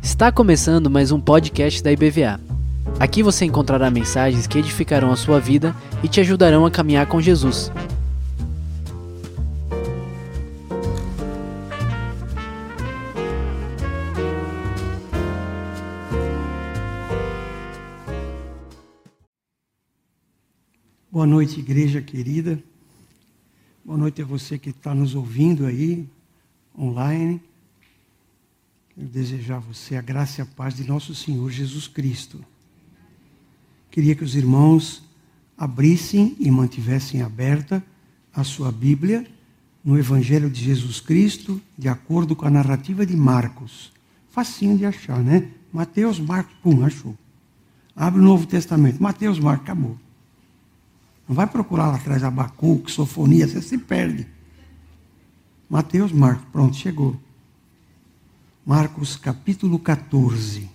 Está começando mais um podcast da IBVA. Aqui você encontrará mensagens que edificarão a sua vida e te ajudarão a caminhar com Jesus. Boa noite, igreja querida. Boa noite a você que está nos ouvindo aí, online. Quero desejar a você a graça e a paz de nosso Senhor Jesus Cristo. Queria que os irmãos abrissem e mantivessem aberta a sua Bíblia no Evangelho de Jesus Cristo, de acordo com a narrativa de Marcos. Facinho de achar, né? Mateus, Marcos, pum, achou. Abre o Novo Testamento. Mateus, Marcos, acabou. Não vai procurar lá atrás Abacuque, Sofonia, você se perde. Mateus, Marcos, pronto, chegou. Marcos capítulo 14.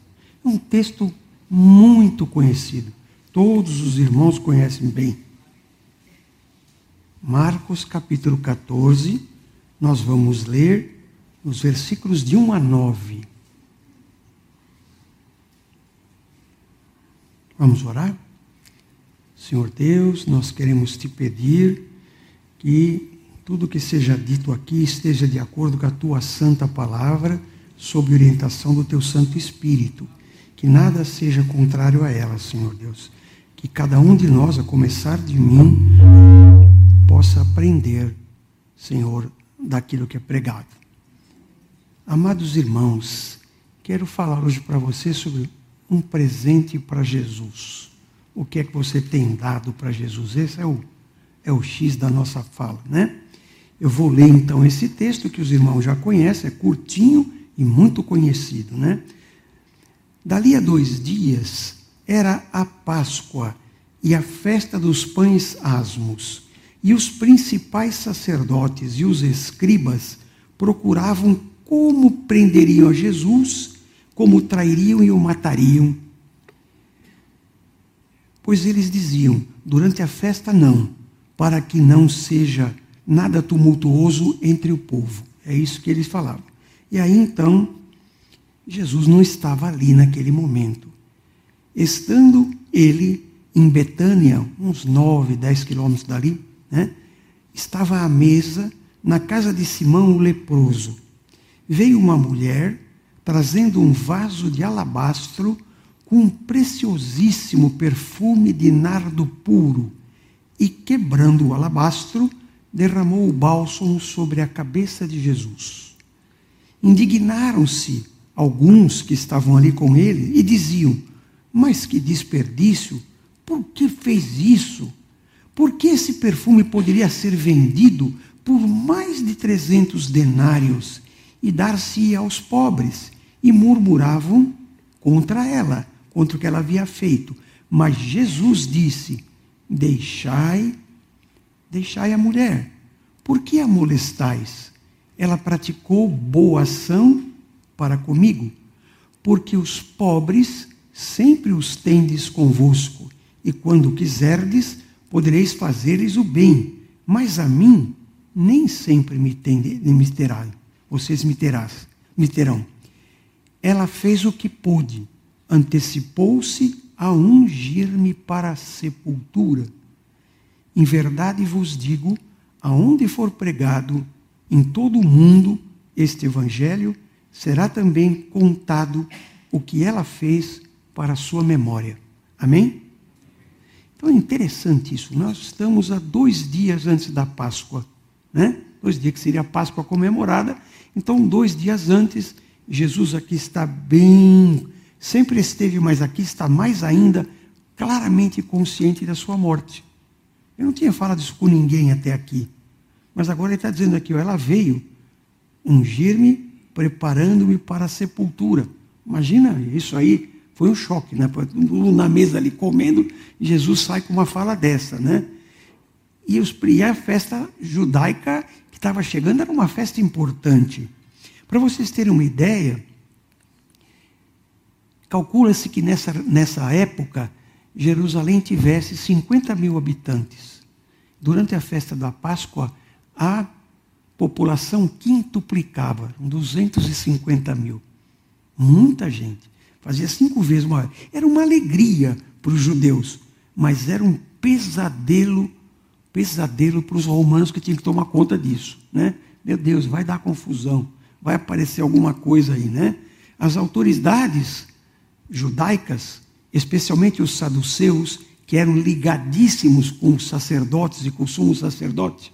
É um texto muito conhecido. Todos os irmãos conhecem bem. Marcos capítulo 14, nós vamos ler os versículos de 1 a 9. Vamos orar? Senhor Deus, nós queremos te pedir que tudo que seja dito aqui esteja de acordo com a tua santa palavra, sob orientação do teu Santo Espírito. Que nada seja contrário a ela, Senhor Deus. Que cada um de nós, a começar de mim, possa aprender, Senhor, daquilo que é pregado. Amados irmãos, quero falar hoje para você sobre um presente para Jesus o que é que você tem dado para Jesus? Esse é o, é o X da nossa fala, né? Eu vou ler então esse texto que os irmãos já conhecem, é curtinho e muito conhecido, né? Dali a dois dias era a Páscoa e a festa dos pães asmos, e os principais sacerdotes e os escribas procuravam como prenderiam a Jesus, como trairiam e o matariam Pois eles diziam: durante a festa não, para que não seja nada tumultuoso entre o povo. É isso que eles falavam. E aí então, Jesus não estava ali naquele momento. Estando ele em Betânia, uns nove, dez quilômetros dali, né, estava à mesa na casa de Simão o leproso. Veio uma mulher trazendo um vaso de alabastro um preciosíssimo perfume de nardo puro, e quebrando o alabastro, derramou o bálsamo sobre a cabeça de Jesus. Indignaram-se alguns que estavam ali com ele e diziam: Mas que desperdício! Por que fez isso? Porque esse perfume poderia ser vendido por mais de trezentos denários e dar-se aos pobres. E murmuravam contra ela contra o que ela havia feito. Mas Jesus disse: Deixai, deixai a mulher. Por que a molestais? Ela praticou boa ação para comigo, porque os pobres sempre os tendes convosco, e quando quiserdes, podereis fazer-lhes o bem, mas a mim nem sempre me, tende, me terá, vocês me terás, me terão. Ela fez o que pôde, antecipou-se a ungir-me para a sepultura. Em verdade vos digo, aonde for pregado em todo o mundo este evangelho, será também contado o que ela fez para a sua memória. Amém? Então é interessante isso. Nós estamos a dois dias antes da Páscoa, né? Dois dias que seria a Páscoa comemorada. Então, dois dias antes, Jesus aqui está bem sempre esteve, mas aqui está mais ainda claramente consciente da sua morte. Eu não tinha falado isso com ninguém até aqui, mas agora ele está dizendo aqui: ó, ela veio ungir-me, preparando-me para a sepultura. Imagina, isso aí foi um choque, né? Na mesa ali comendo, Jesus sai com uma fala dessa, né? E, os, e a festa judaica que estava chegando era uma festa importante. Para vocês terem uma ideia, Calcula-se que nessa, nessa época Jerusalém tivesse 50 mil habitantes. Durante a festa da Páscoa, há população quintuplicava, 250 mil. Muita gente. Fazia cinco vezes maior. Era uma alegria para os judeus, mas era um pesadelo, pesadelo para os romanos que tinham que tomar conta disso. Né? Meu Deus, vai dar confusão, vai aparecer alguma coisa aí, né? As autoridades judaicas, especialmente os saduceus, que eram ligadíssimos com os sacerdotes e com o sumo sacerdote,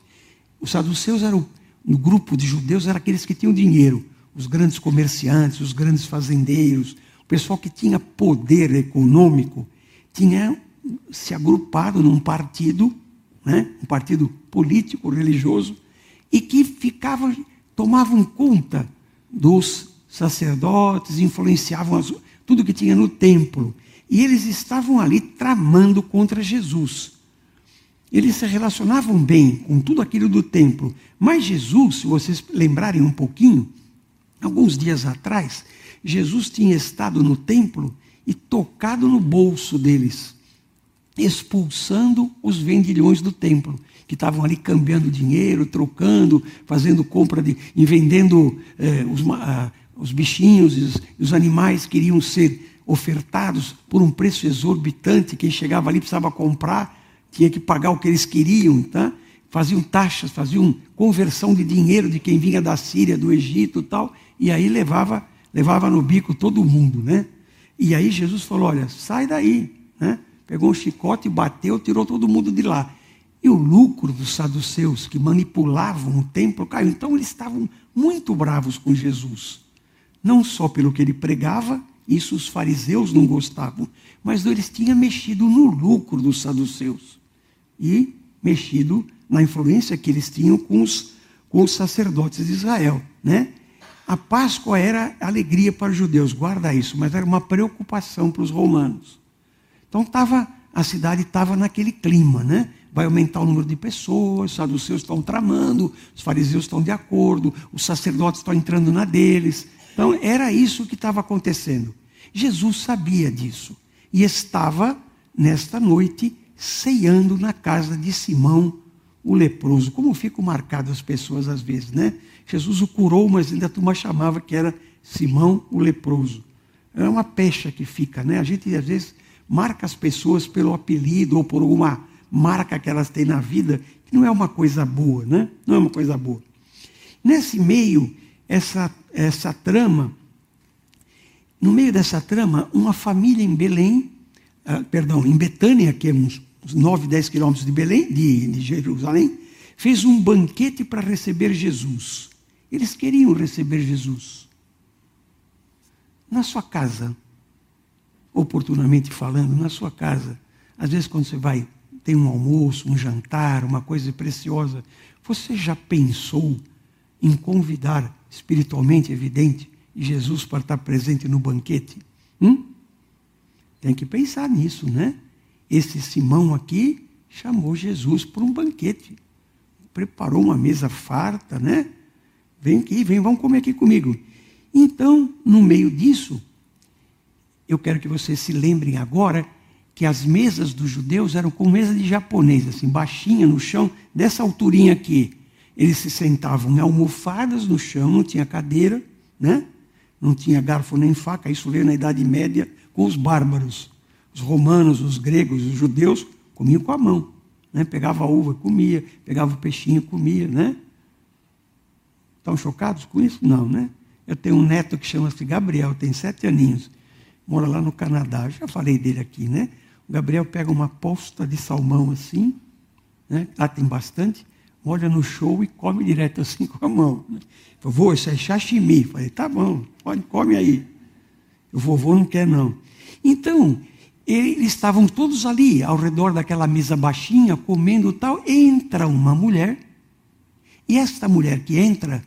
os saduceus eram, no grupo de judeus, eram aqueles que tinham dinheiro, os grandes comerciantes, os grandes fazendeiros, o pessoal que tinha poder econômico, tinha se agrupado num partido, né, um partido político, religioso, e que ficavam, tomavam conta dos sacerdotes, influenciavam as, tudo que tinha no templo. E eles estavam ali tramando contra Jesus. Eles se relacionavam bem com tudo aquilo do templo. Mas Jesus, se vocês lembrarem um pouquinho, alguns dias atrás, Jesus tinha estado no templo e tocado no bolso deles, expulsando os vendilhões do templo, que estavam ali cambiando dinheiro, trocando, fazendo compra de, e vendendo eh, os, ah, os bichinhos e os, os animais queriam ser ofertados por um preço exorbitante. Quem chegava ali precisava comprar, tinha que pagar o que eles queriam, tá? faziam taxas, faziam conversão de dinheiro de quem vinha da Síria, do Egito tal, e aí levava, levava no bico todo mundo, né? E aí Jesus falou: olha, sai daí, né? Pegou um chicote, bateu, tirou todo mundo de lá. E o lucro dos saduceus que manipulavam o templo caiu. Então eles estavam muito bravos com Jesus. Não só pelo que ele pregava, isso os fariseus não gostavam, mas eles tinham mexido no lucro dos saduceus e mexido na influência que eles tinham com os, com os sacerdotes de Israel. Né? A Páscoa era alegria para os judeus, guarda isso, mas era uma preocupação para os romanos. Então tava, a cidade estava naquele clima, né? Vai aumentar o número de pessoas, os saduceus estão tramando, os fariseus estão de acordo, os sacerdotes estão entrando na deles. Então, era isso que estava acontecendo. Jesus sabia disso e estava, nesta noite, ceando na casa de Simão, o leproso. Como ficam marcadas as pessoas às vezes, né? Jesus o curou, mas ainda a turma chamava que era Simão, o leproso. É uma pecha que fica, né? A gente às vezes marca as pessoas pelo apelido ou por alguma marca que elas têm na vida, que não é uma coisa boa, né? Não é uma coisa boa. Nesse meio, essa, essa trama, no meio dessa trama, uma família em Belém, uh, perdão, em Betânia, que é uns, uns 9, 10 quilômetros de Belém, de, de Jerusalém, fez um banquete para receber Jesus. Eles queriam receber Jesus. Na sua casa, oportunamente falando, na sua casa, às vezes quando você vai, tem um almoço, um jantar, uma coisa preciosa, você já pensou em convidar espiritualmente evidente Jesus para estar presente no banquete? Hum? Tem que pensar nisso, né? Esse Simão aqui chamou Jesus para um banquete. Preparou uma mesa farta, né? Vem aqui, vem, vamos comer aqui comigo. Então, no meio disso, eu quero que vocês se lembrem agora que as mesas dos judeus eram como mesa de japonês, assim, baixinha no chão, dessa alturinha aqui. Eles se sentavam em almofadas no chão, não tinha cadeira, né? não tinha garfo nem faca. Isso veio na Idade Média com os bárbaros. Os romanos, os gregos, os judeus comiam com a mão. Né? Pegava a uva, comia, pegava o peixinho, comia. Né? Estão chocados com isso? Não, né? Eu tenho um neto que chama-se Gabriel, tem sete aninhos, mora lá no Canadá. Já falei dele aqui, né? O Gabriel pega uma posta de salmão assim, né? lá tem bastante, olha no show e come direto assim com a mão. Vovô, isso é sashimi. Falei, tá bom, pode, come aí. O vovô não quer não. Então, eles estavam todos ali, ao redor daquela mesa baixinha, comendo tal. Entra uma mulher, e esta mulher que entra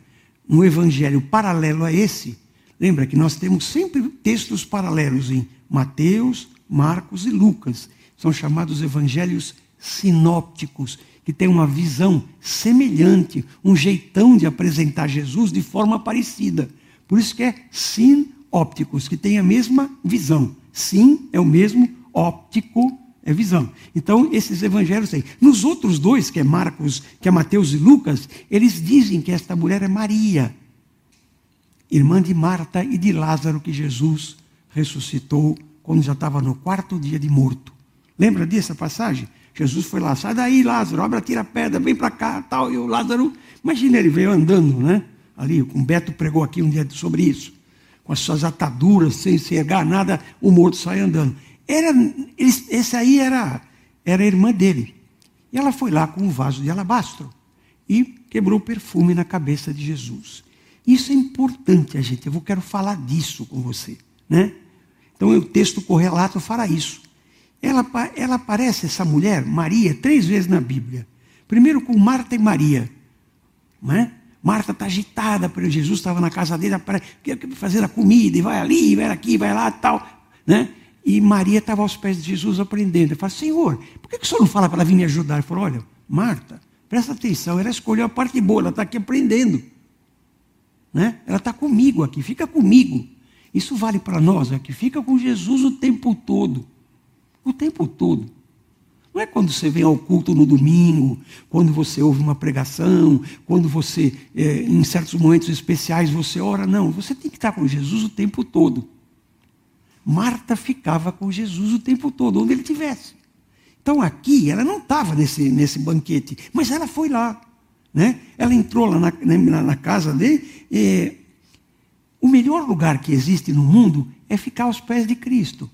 no evangelho paralelo a esse, lembra que nós temos sempre textos paralelos em Mateus, Marcos e Lucas. São chamados evangelhos sinópticos que tem uma visão semelhante, um jeitão de apresentar Jesus de forma parecida. Por isso que é sinópticos, que tem a mesma visão. Sim é o mesmo, óptico É visão. Então, esses evangelhos aí. Nos outros dois, que é Marcos, que é Mateus e Lucas, eles dizem que esta mulher é Maria, irmã de Marta e de Lázaro, que Jesus ressuscitou quando já estava no quarto dia de morto. Lembra dessa passagem? Jesus foi lá, sai daí, Lázaro, abre, tira a pedra, vem para cá, tal. E o Lázaro, imagina, ele veio andando, né? Ali, o Beto pregou aqui um dia sobre isso. Com as suas ataduras, sem enxergar nada, o morto sai andando. Era, esse aí era, era a irmã dele. E ela foi lá com um vaso de alabastro e quebrou perfume na cabeça de Jesus. Isso é importante, a gente. Eu quero falar disso com você, né? Então o texto correlato fala isso. Ela, ela aparece, essa mulher, Maria, três vezes na Bíblia. Primeiro com Marta e Maria. Né? Marta está agitada, porque Jesus estava na casa dele, fazendo a comida, e vai ali, vai aqui, vai lá tal. Né? E Maria estava aos pés de Jesus aprendendo. Ele falou, Senhor, por que, que o senhor não fala para ela vir me ajudar? Ele falou, olha, Marta, presta atenção, ela escolheu a parte boa, ela está aqui aprendendo. Né? Ela está comigo aqui, fica comigo. Isso vale para nós aqui, fica com Jesus o tempo todo. O tempo todo. Não é quando você vem ao culto no domingo, quando você ouve uma pregação, quando você, é, em certos momentos especiais, você ora. Não, você tem que estar com Jesus o tempo todo. Marta ficava com Jesus o tempo todo, onde ele estivesse. Então aqui, ela não estava nesse, nesse banquete, mas ela foi lá. Né? Ela entrou lá na, na, na casa dele. E, o melhor lugar que existe no mundo é ficar aos pés de Cristo.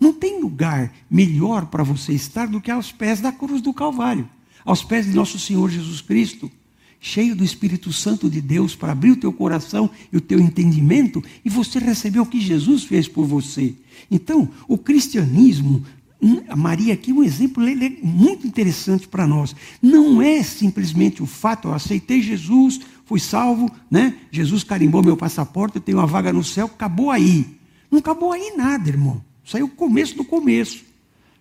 Não tem lugar melhor para você estar do que aos pés da cruz do Calvário, aos pés de nosso Senhor Jesus Cristo, cheio do Espírito Santo de Deus para abrir o teu coração e o teu entendimento e você receber o que Jesus fez por você. Então, o cristianismo, hum, a Maria aqui é um exemplo muito interessante para nós. Não é simplesmente o fato, eu aceitei Jesus, fui salvo, né? Jesus carimbou meu passaporte, eu tenho uma vaga no céu, acabou aí. Não acabou aí nada, irmão. Isso aí é o começo do começo.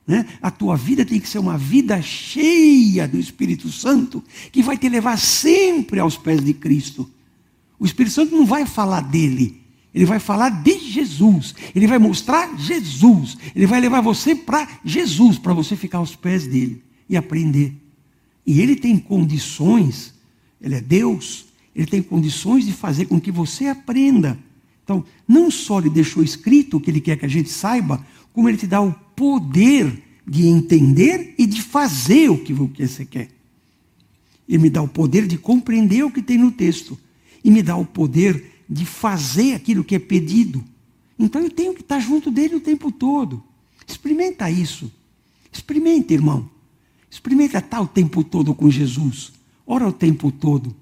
Né? A tua vida tem que ser uma vida cheia do Espírito Santo, que vai te levar sempre aos pés de Cristo. O Espírito Santo não vai falar dele, ele vai falar de Jesus, ele vai mostrar Jesus, ele vai levar você para Jesus, para você ficar aos pés dele e aprender. E ele tem condições, ele é Deus, ele tem condições de fazer com que você aprenda. Então, não só ele deixou escrito o que ele quer que a gente saiba, como ele te dá o poder de entender e de fazer o que você quer. Ele me dá o poder de compreender o que tem no texto e me dá o poder de fazer aquilo que é pedido. Então eu tenho que estar junto dele o tempo todo. Experimenta isso. Experimenta, irmão. Experimenta estar o tempo todo com Jesus. Ora o tempo todo.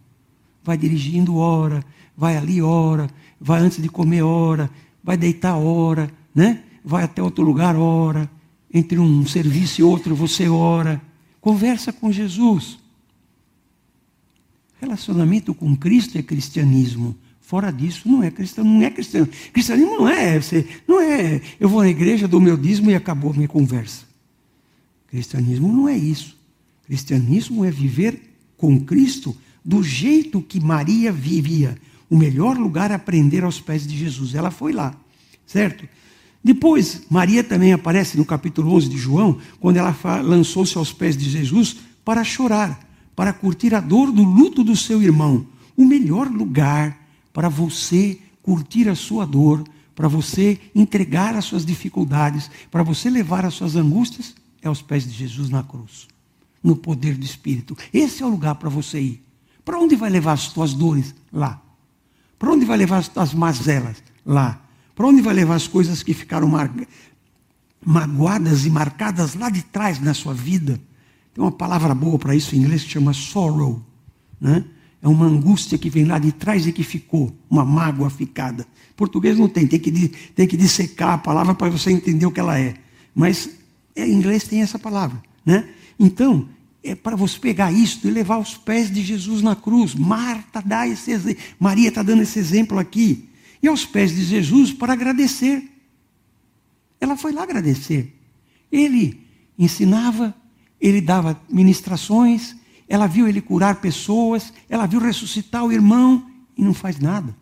Vai dirigindo, ora. Vai ali, ora vai antes de comer, ora, vai deitar, ora, né? vai até outro lugar, ora, entre um serviço e outro você ora, conversa com Jesus. Relacionamento com Cristo é cristianismo. Fora disso, não é cristão, não é cristão. Cristianismo não é, você, não é, eu vou na igreja, dou meu dízimo e acabou a minha conversa. Cristianismo não é isso. Cristianismo é viver com Cristo do jeito que Maria vivia, o melhor lugar a aprender aos pés de Jesus. Ela foi lá, certo? Depois, Maria também aparece no capítulo 11 de João, quando ela lançou-se aos pés de Jesus para chorar, para curtir a dor do luto do seu irmão. O melhor lugar para você curtir a sua dor, para você entregar as suas dificuldades, para você levar as suas angústias, é aos pés de Jesus na cruz, no poder do Espírito. Esse é o lugar para você ir. Para onde vai levar as tuas dores? Lá. Para onde vai levar as mazelas? Lá. Para onde vai levar as coisas que ficaram magoadas e marcadas lá de trás na sua vida? Tem uma palavra boa para isso em inglês que chama sorrow. Né? É uma angústia que vem lá de trás e que ficou, uma mágoa ficada. Português não tem, tem que, tem que dissecar a palavra para você entender o que ela é. Mas em inglês tem essa palavra. Né? Então, é para você pegar isto e levar aos pés de Jesus na cruz. Marta dá esse exemplo, Maria está dando esse exemplo aqui. E aos pés de Jesus para agradecer. Ela foi lá agradecer. Ele ensinava, ele dava ministrações, ela viu ele curar pessoas, ela viu ressuscitar o irmão e não faz nada.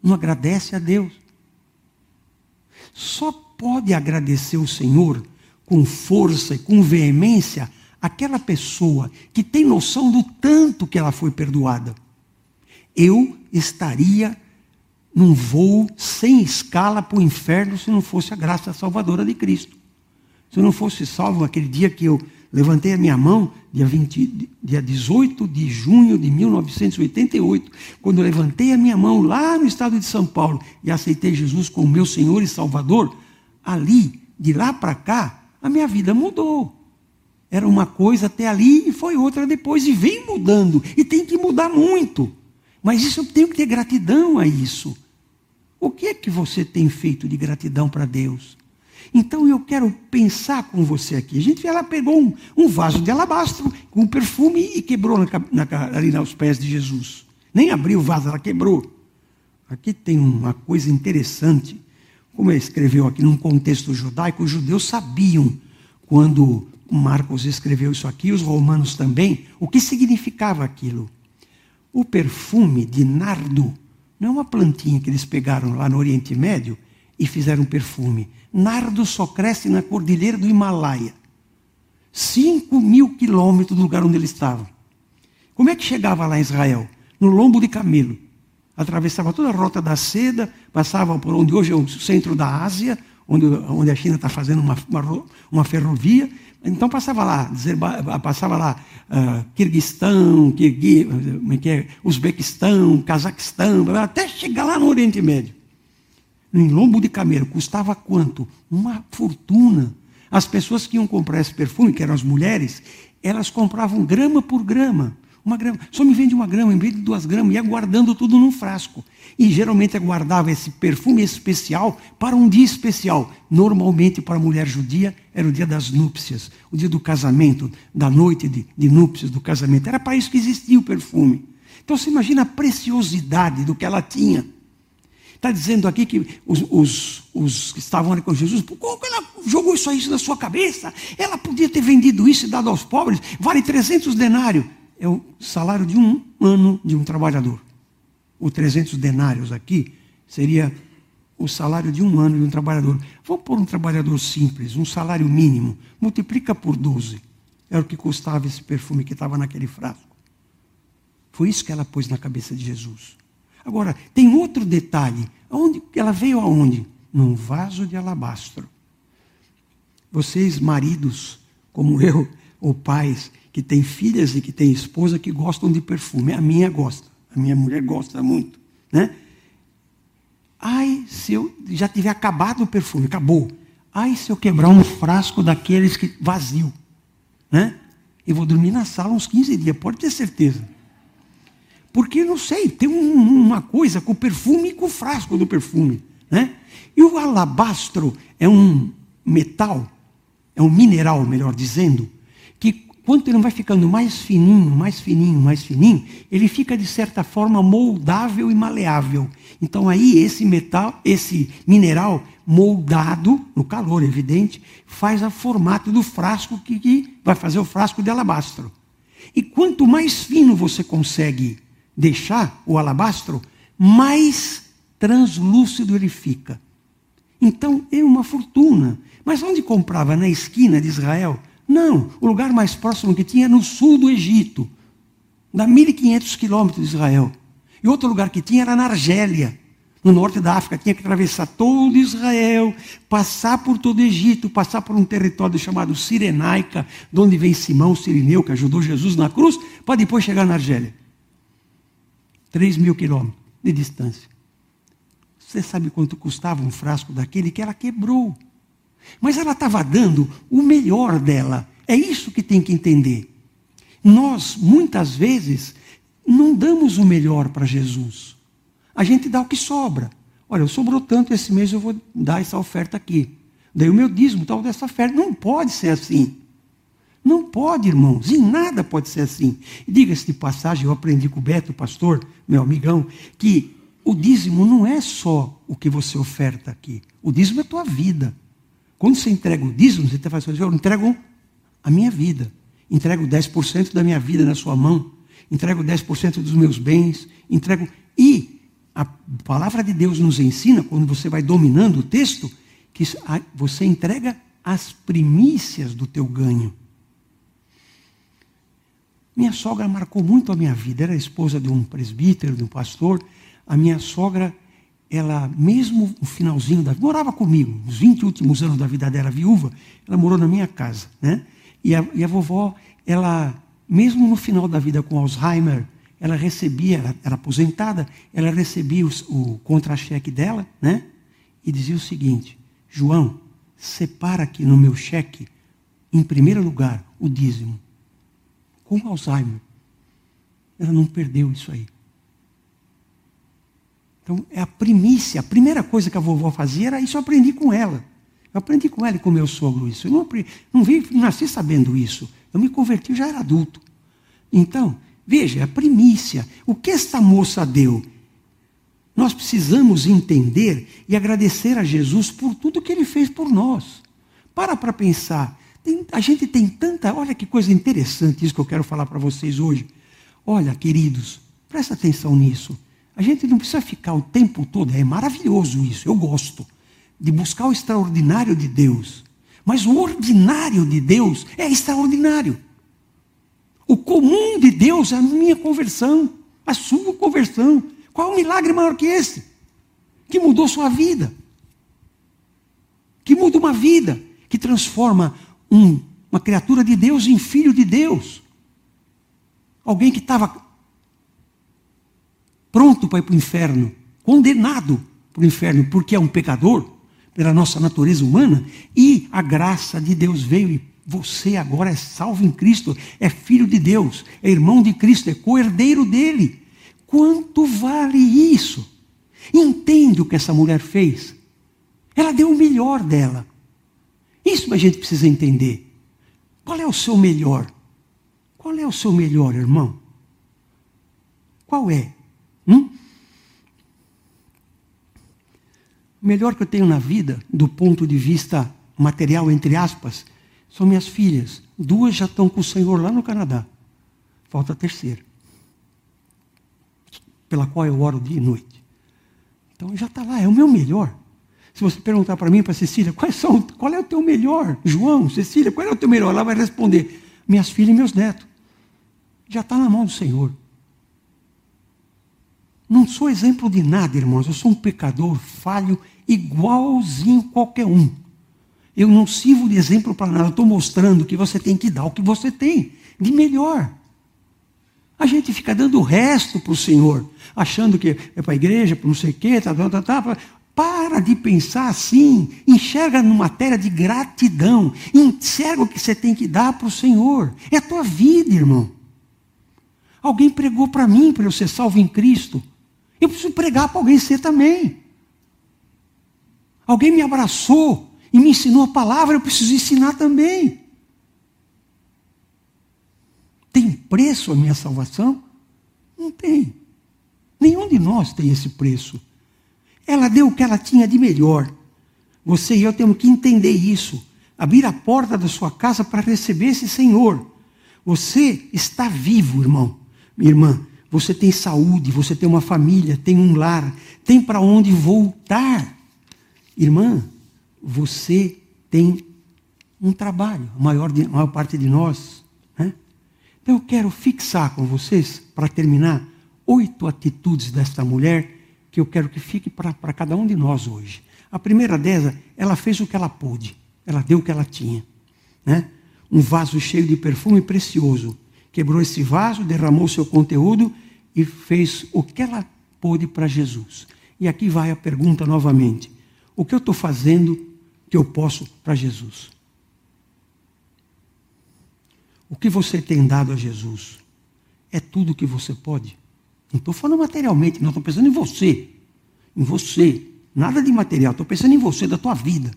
Não agradece a Deus. Só pode agradecer o Senhor com força e com veemência aquela pessoa que tem noção do tanto que ela foi perdoada. Eu estaria num voo sem escala para o inferno se não fosse a graça salvadora de Cristo. Se eu não fosse salvo aquele dia que eu levantei a minha mão, dia, 20, dia 18 de junho de 1988, quando eu levantei a minha mão lá no estado de São Paulo e aceitei Jesus como meu Senhor e Salvador, ali, de lá para cá, a minha vida mudou. Era uma coisa até ali e foi outra depois, e vem mudando, e tem que mudar muito. Mas isso eu tenho que ter gratidão a isso. O que é que você tem feito de gratidão para Deus? Então eu quero pensar com você aqui. A gente ela pegou um, um vaso de alabastro com perfume e quebrou na, na, ali aos pés de Jesus. Nem abriu o vaso, ela quebrou. Aqui tem uma coisa interessante. Como ele escreveu aqui num contexto judaico, os judeus sabiam quando Marcos escreveu isso aqui, os romanos também, o que significava aquilo. O perfume de nardo não é uma plantinha que eles pegaram lá no Oriente Médio e fizeram perfume. Nardo só cresce na cordilheira do Himalaia. Cinco mil quilômetros do lugar onde eles estavam. Como é que chegava lá em Israel? No lombo de camelo. Atravessava toda a rota da seda, passava por onde hoje é o centro da Ásia, onde, onde a China está fazendo uma, uma, uma ferrovia, então passava lá, passava lá uh, Kirguistão, Kirgui, é que é? Uzbequistão, Cazaquistão, até chegar lá no Oriente Médio. Em lombo de camelo, custava quanto? Uma fortuna. As pessoas que iam comprar esse perfume, que eram as mulheres, elas compravam grama por grama. Uma grama. Só me vende uma grama, em vez de duas gramas, ia guardando tudo num frasco. E geralmente guardava esse perfume especial para um dia especial. Normalmente, para a mulher judia, era o dia das núpcias, o dia do casamento, da noite de, de núpcias, do casamento. Era para isso que existia o perfume. Então você imagina a preciosidade do que ela tinha. Está dizendo aqui que os, os, os, que estavam ali com Jesus, como ela jogou isso aí na sua cabeça? Ela podia ter vendido isso e dado aos pobres, vale 300 denários é o salário de um ano de um trabalhador. O 300 denários aqui seria o salário de um ano de um trabalhador. Vamos pôr um trabalhador simples, um salário mínimo, multiplica por 12. Era o que custava esse perfume que estava naquele frasco. Foi isso que ela pôs na cabeça de Jesus. Agora, tem outro detalhe. Aonde, ela veio aonde? Num vaso de alabastro. Vocês, maridos, como eu, ou pais, que tem filhas e que tem esposa que gostam de perfume. A minha gosta, a minha mulher gosta muito, né? Ai, se eu já tiver acabado o perfume, acabou. Ai, se eu quebrar um frasco daqueles que vazio, né? Eu vou dormir na sala uns 15 dias, pode ter certeza. Porque não sei, tem um, uma coisa com o perfume e com o frasco do perfume, né? E o alabastro é um metal, é um mineral, melhor dizendo, quanto ele vai ficando mais fininho, mais fininho, mais fininho, ele fica de certa forma moldável e maleável. Então aí esse metal, esse mineral moldado no calor, evidente, faz o formato do frasco que, que vai fazer o frasco de alabastro. E quanto mais fino você consegue deixar o alabastro, mais translúcido ele fica. Então é uma fortuna. Mas onde comprava? Na esquina de Israel? Não, o lugar mais próximo que tinha era no sul do Egito, a 1.500 quilômetros de Israel. E outro lugar que tinha era na Argélia, no norte da África. Tinha que atravessar todo Israel, passar por todo o Egito, passar por um território chamado Sirenaica, de onde vem Simão Sirineu, que ajudou Jesus na cruz, para depois chegar na Argélia. 3 mil quilômetros de distância. Você sabe quanto custava um frasco daquele que ela quebrou? Mas ela estava dando o melhor dela. É isso que tem que entender. Nós, muitas vezes, não damos o melhor para Jesus. A gente dá o que sobra. Olha, sobrou tanto esse mês, eu vou dar essa oferta aqui. Daí o meu dízimo, tal dessa oferta. Não pode ser assim. Não pode, irmãos, em nada pode ser assim. diga-se de passagem, eu aprendi com o Beto, pastor, meu amigão, que o dízimo não é só o que você oferta aqui. O dízimo é a tua vida. Quando você entrega o dízimo, você está fazendo, eu entrego a minha vida. Entrego 10% da minha vida na sua mão. Entrego 10% dos meus bens. Entrego. E a palavra de Deus nos ensina, quando você vai dominando o texto, que você entrega as primícias do teu ganho. Minha sogra marcou muito a minha vida. Era esposa de um presbítero, de um pastor. A minha sogra, ela, mesmo no finalzinho da vida, morava comigo, nos 20 últimos anos da vida dela, viúva, ela morou na minha casa. Né? E, a, e a vovó, ela, mesmo no final da vida com Alzheimer, ela recebia, ela era aposentada, ela recebia o contra-cheque dela, né? E dizia o seguinte: João, separa aqui no meu cheque, em primeiro lugar, o dízimo com Alzheimer. Ela não perdeu isso aí. Então, é a primícia. A primeira coisa que a vovó fazia era isso, eu aprendi com ela. Eu aprendi com ela e com meu sogro isso. Eu não, não, vi, não nasci sabendo isso. Eu me converti, eu já era adulto. Então, veja, é a primícia. O que esta moça deu? Nós precisamos entender e agradecer a Jesus por tudo que ele fez por nós. Para para pensar. Tem, a gente tem tanta. Olha que coisa interessante isso que eu quero falar para vocês hoje. Olha, queridos, presta atenção nisso. A gente não precisa ficar o tempo todo, é maravilhoso isso, eu gosto, de buscar o extraordinário de Deus. Mas o ordinário de Deus é extraordinário. O comum de Deus é a minha conversão, a sua conversão. Qual é o milagre maior que esse? Que mudou sua vida. Que muda uma vida, que transforma um, uma criatura de Deus em filho de Deus. Alguém que estava pronto para ir para o inferno, condenado para o inferno, porque é um pecador, pela nossa natureza humana, e a graça de Deus veio e você agora é salvo em Cristo, é filho de Deus, é irmão de Cristo, é co-herdeiro dele. Quanto vale isso? Entende o que essa mulher fez? Ela deu o melhor dela. Isso a gente precisa entender. Qual é o seu melhor? Qual é o seu melhor, irmão? Qual é? Hum? O melhor que eu tenho na vida, do ponto de vista material, entre aspas, são minhas filhas. Duas já estão com o Senhor lá no Canadá. Falta a terceira. Pela qual eu oro dia e noite. Então já está lá, é o meu melhor. Se você perguntar para mim, para Cecília, quais são, qual é o teu melhor? João, Cecília, qual é o teu melhor? Ela vai responder: minhas filhas e meus netos. Já está na mão do Senhor. Não sou exemplo de nada, irmãos. Eu sou um pecador falho, igualzinho qualquer um. Eu não sirvo de exemplo para nada. Estou mostrando que você tem que dar o que você tem de melhor. A gente fica dando o resto para o Senhor, achando que é para a igreja, para não sei o quê, tá, tá, tá, tá. Para de pensar assim. Enxerga numa matéria de gratidão. Enxerga o que você tem que dar para o Senhor. É a tua vida, irmão. Alguém pregou para mim para eu ser salvo em Cristo. Eu preciso pregar para alguém ser também. Alguém me abraçou e me ensinou a palavra, eu preciso ensinar também. Tem preço a minha salvação? Não tem. Nenhum de nós tem esse preço. Ela deu o que ela tinha de melhor. Você e eu temos que entender isso. Abrir a porta da sua casa para receber esse Senhor. Você está vivo, irmão, minha irmã. Você tem saúde, você tem uma família, tem um lar, tem para onde voltar. Irmã, você tem um trabalho, a maior, maior parte de nós. Né? Então eu quero fixar com vocês, para terminar, oito atitudes desta mulher que eu quero que fique para cada um de nós hoje. A primeira dessa, ela fez o que ela pôde, ela deu o que ela tinha. Né? Um vaso cheio de perfume precioso. Quebrou esse vaso, derramou seu conteúdo e fez o que ela pôde para Jesus. E aqui vai a pergunta novamente: o que eu estou fazendo que eu posso para Jesus? O que você tem dado a Jesus é tudo o que você pode? Não estou falando materialmente, não, estou pensando em você. Em você. Nada de material, estou pensando em você, da tua vida.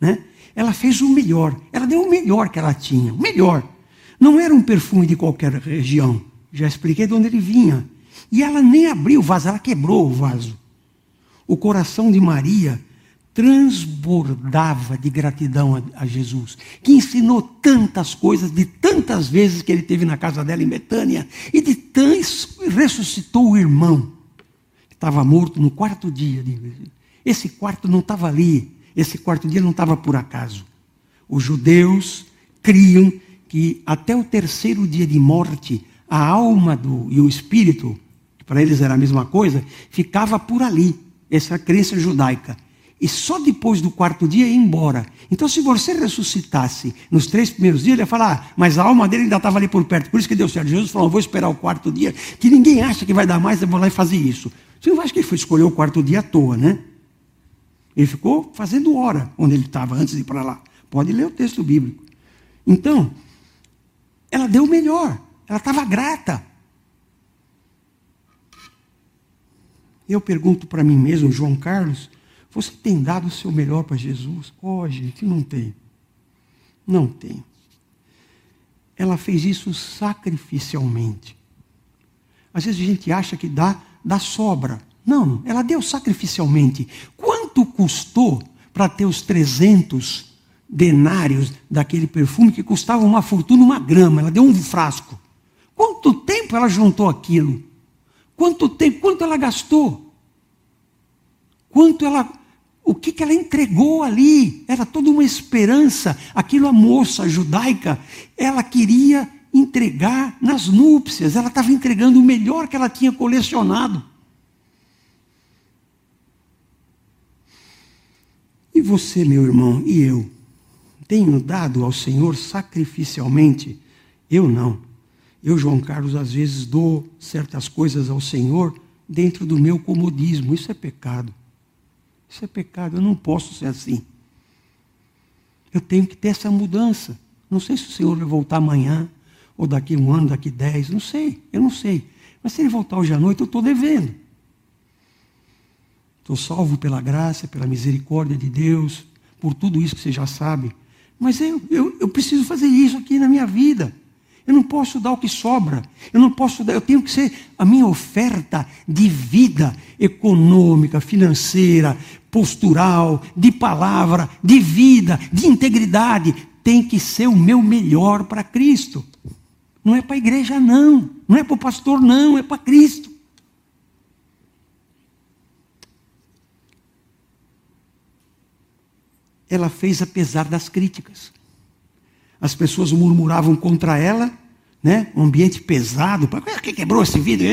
Né? Ela fez o melhor, ela deu o melhor que ela tinha, o melhor. Não era um perfume de qualquer região, já expliquei de onde ele vinha. E ela nem abriu o vaso, ela quebrou o vaso. O coração de Maria transbordava de gratidão a, Jesus, que ensinou tantas coisas, de tantas vezes que ele teve na casa dela em Betânia, e de tantos ressuscitou o irmão, que estava morto no quarto dia. Esse quarto não estava ali, esse quarto dia não estava por acaso. os judeus criam que até o terceiro dia de morte, a alma do, e o espírito, para eles era a mesma coisa, ficava por ali. Essa crença judaica. E só depois do quarto dia ia embora. Então, se você ressuscitasse nos três primeiros dias, ele ia falar, ah, mas a alma dele ainda estava ali por perto. Por isso que deu certo. Jesus falou: vou esperar o quarto dia, que ninguém acha que vai dar mais, eu vou lá e fazer isso. Você não acha que ele foi escolher o quarto dia à toa, né? Ele ficou fazendo hora onde ele estava antes de ir para lá. Pode ler o texto bíblico. Então, ela deu o melhor. Ela estava grata. Eu pergunto para mim mesmo, João Carlos, você tem dado o seu melhor para Jesus? Oh, gente, não tem. Não tem. Ela fez isso sacrificialmente. Às vezes a gente acha que dá, dá sobra. Não, ela deu sacrificialmente. Quanto custou para ter os 300 denários daquele perfume que custava uma fortuna, uma grama? Ela deu um frasco. Quanto tempo ela juntou aquilo? Quanto tempo, quanto ela gastou? Quanto ela, o que, que ela entregou ali? Era toda uma esperança. Aquilo a moça judaica, ela queria entregar nas núpcias, ela estava entregando o melhor que ela tinha colecionado. E você, meu irmão, e eu, tenho dado ao Senhor sacrificialmente? Eu não. Eu, João Carlos, às vezes dou certas coisas ao Senhor dentro do meu comodismo. Isso é pecado. Isso é pecado. Eu não posso ser assim. Eu tenho que ter essa mudança. Não sei se o Senhor vai voltar amanhã, ou daqui um ano, daqui dez. Não sei. Eu não sei. Mas se ele voltar hoje à noite, eu estou devendo. Estou salvo pela graça, pela misericórdia de Deus, por tudo isso que você já sabe. Mas eu, eu, eu preciso fazer isso aqui na minha vida. Eu não posso dar o que sobra. Eu não posso dar, eu tenho que ser a minha oferta de vida econômica, financeira, postural, de palavra, de vida, de integridade, tem que ser o meu melhor para Cristo. Não é para a igreja, não. Não é para o pastor, não. É para Cristo. Ela fez apesar das críticas as pessoas murmuravam contra ela, né? um ambiente pesado, que quebrou esse vidro?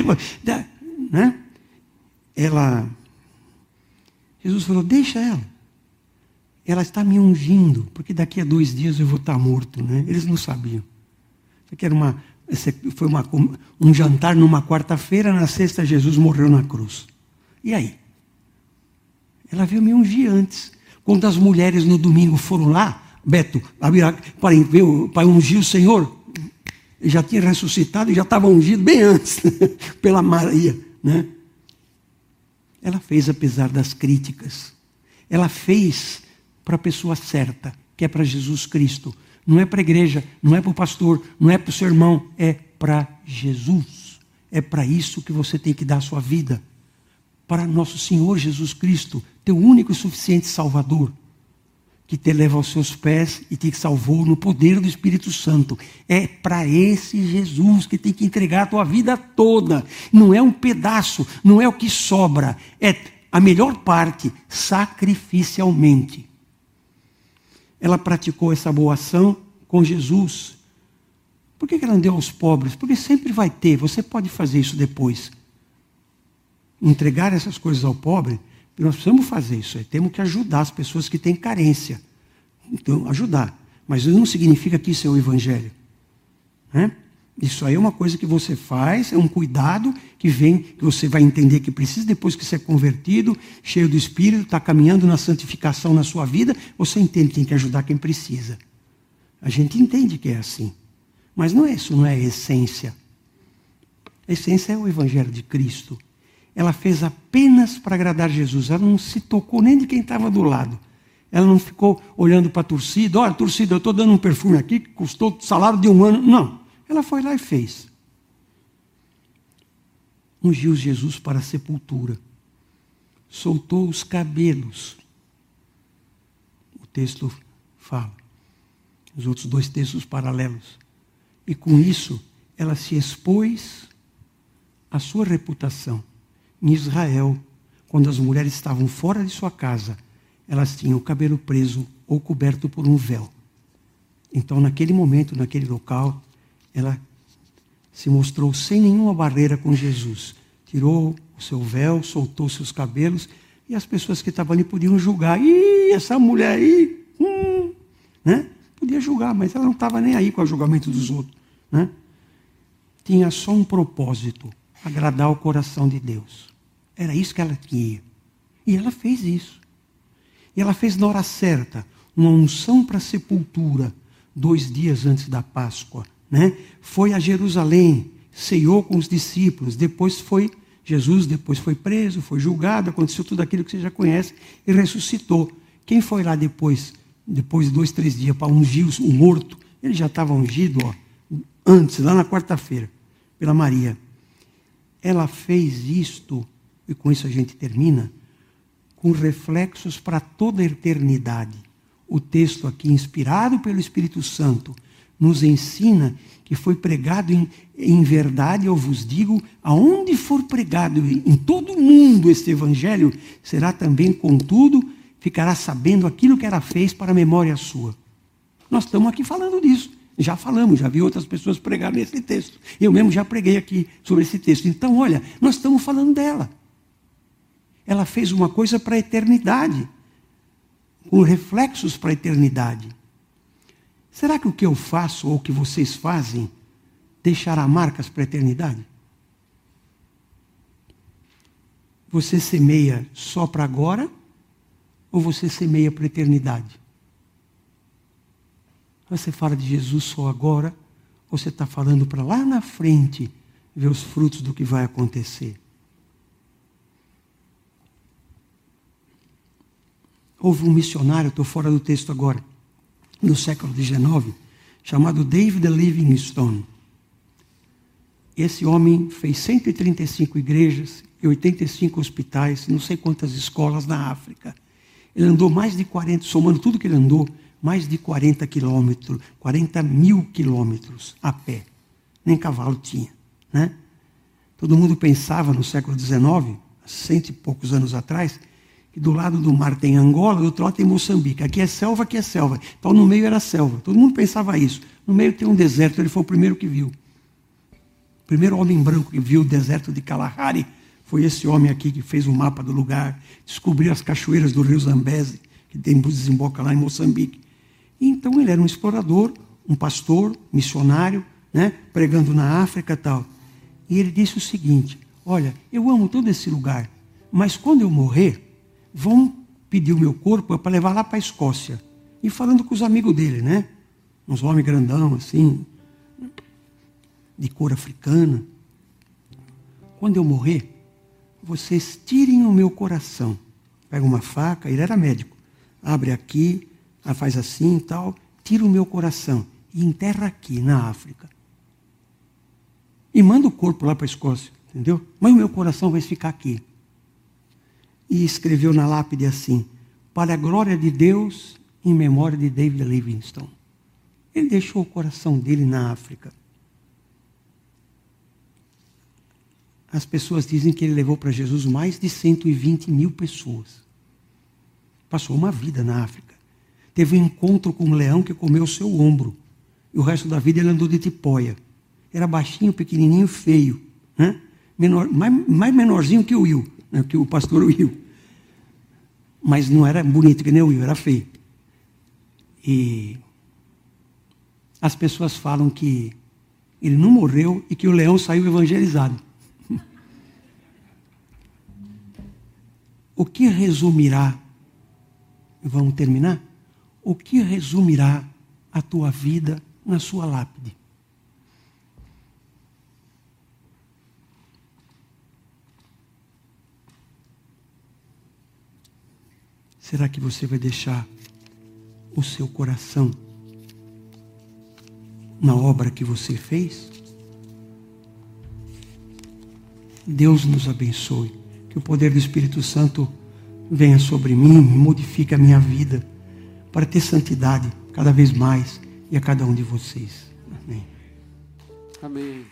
Né? Ela, Jesus falou, deixa ela. Ela está me ungindo, porque daqui a dois dias eu vou estar morto. Né? Eles não sabiam. Isso aqui era uma, foi uma, um jantar numa quarta-feira, na sexta Jesus morreu na cruz. E aí? Ela veio me ungir antes. Quando as mulheres no domingo foram lá, Beto, para, para ungir o Senhor, ele já tinha ressuscitado e já estava ungido bem antes, pela Maria. Né? Ela fez apesar das críticas. Ela fez para a pessoa certa, que é para Jesus Cristo. Não é para a igreja, não é para o pastor, não é para o seu irmão, é para Jesus. É para isso que você tem que dar a sua vida. Para nosso Senhor Jesus Cristo, teu único e suficiente Salvador que te leva aos seus pés e te salvou no poder do Espírito Santo. É para esse Jesus que tem que entregar a tua vida toda. Não é um pedaço, não é o que sobra, é a melhor parte, sacrificialmente. Ela praticou essa boa ação com Jesus. Por que ela não deu aos pobres? Porque sempre vai ter, você pode fazer isso depois. Entregar essas coisas ao pobre nós precisamos fazer isso, temos que ajudar as pessoas que têm carência. Então, ajudar. Mas isso não significa que isso é o Evangelho. Né? Isso aí é uma coisa que você faz, é um cuidado que vem, que você vai entender que precisa, depois que você é convertido, cheio do Espírito, está caminhando na santificação na sua vida, você entende que tem que ajudar quem precisa. A gente entende que é assim. Mas não é isso, não é a essência. A essência é o Evangelho de Cristo ela fez apenas para agradar Jesus. Ela não se tocou nem de quem estava do lado. Ela não ficou olhando para a torcida, olha, torcida, eu estou dando um perfume aqui que custou salário de um ano. Não. Ela foi lá e fez. Ungiu Jesus para a sepultura. Soltou os cabelos. O texto fala. Os outros dois textos paralelos. E com isso, ela se expôs à sua reputação em Israel, quando as mulheres estavam fora de sua casa, elas tinham o cabelo preso ou coberto por um véu. Então, naquele momento, naquele local, ela se mostrou sem nenhuma barreira com Jesus. Tirou o seu véu, soltou seus cabelos e as pessoas que estavam ali podiam julgar. Ih, essa mulher aí, hum, né? Podia julgar, mas ela não estava nem aí com o julgamento dos outros, né? Tinha só um propósito: agradar o coração de Deus. Era isso que ela tinha. E ela fez isso. E ela fez na hora certa uma unção para a sepultura, dois dias antes da Páscoa. Né? Foi a Jerusalém, ceiou com os discípulos, depois foi Jesus, depois foi preso, foi julgado, aconteceu tudo aquilo que você já conhece e ressuscitou. Quem foi lá depois, depois de dois, três dias, para ungir o morto? Ele já estava ungido ó, antes, lá na quarta-feira, pela Maria. Ela fez isto, e com isso a gente termina, com reflexos para toda a eternidade. O texto aqui, inspirado pelo Espírito Santo, nos ensina que foi pregado em, em verdade, eu vos digo, aonde for pregado em todo o mundo este evangelho, será também, contudo, ficará sabendo aquilo que ela fez para a memória sua. Nós estamos aqui falando disso. Já falamos, já vi outras pessoas pregar nesse texto. Eu mesmo já preguei aqui sobre esse texto. Então, olha, nós estamos falando dela ela fez uma coisa para a eternidade, com reflexos para a eternidade. Será que o que eu faço ou o que vocês fazem deixará marcas para a eternidade? Você semeia só para agora ou você semeia para a eternidade? Você fala de Jesus só agora ou você está falando para lá na frente ver os frutos do que vai acontecer? Houve um missionário, estou fora do texto agora, no século XIX, chamado David Livingstone. Esse homem fez 135 igrejas e 85 hospitais, não sei quantas escolas na África. Ele andou mais de 40, somando tudo que ele andou, mais de 40 quilômetros, 40 mil quilômetros a pé. Nem cavalo tinha. Né? Todo mundo pensava no século XIX, cento e poucos anos atrás, que do lado do mar tem Angola, do outro lado tem Moçambique. Aqui é selva, aqui é selva. Então no meio era selva. Todo mundo pensava isso. No meio tem um deserto, ele foi o primeiro que viu. O primeiro homem branco que viu o deserto de Kalahari foi esse homem aqui que fez o mapa do lugar, descobriu as cachoeiras do rio Zambeze, que tem desemboca lá em Moçambique. E então ele era um explorador, um pastor, missionário, né, pregando na África e tal. E ele disse o seguinte: Olha, eu amo todo esse lugar, mas quando eu morrer, vão pedir o meu corpo para levar lá para a Escócia. E falando com os amigos dele, né? Uns homens grandão, assim, de cor africana. Quando eu morrer, vocês tirem o meu coração. Pega uma faca, ele era médico. Abre aqui, faz assim e tal, tira o meu coração e enterra aqui na África. E manda o corpo lá para a Escócia, entendeu? Mas o meu coração vai ficar aqui e escreveu na lápide assim: Para a glória de Deus, em memória de David Livingstone. Ele deixou o coração dele na África. As pessoas dizem que ele levou para Jesus mais de 120 mil pessoas. Passou uma vida na África. Teve um encontro com um leão que comeu o seu ombro. E o resto da vida ele andou de tipóia. Era baixinho, pequenininho, feio. Né? Menor, mais, mais menorzinho que o Will né, que o pastor Will. Mas não era bonito que nem o Will, era feio. E as pessoas falam que ele não morreu e que o leão saiu evangelizado. o que resumirá, vamos terminar? O que resumirá a tua vida na sua lápide? Será que você vai deixar o seu coração na obra que você fez? Deus nos abençoe. Que o poder do Espírito Santo venha sobre mim e modifique a minha vida para ter santidade cada vez mais e a cada um de vocês. Amém. Amém.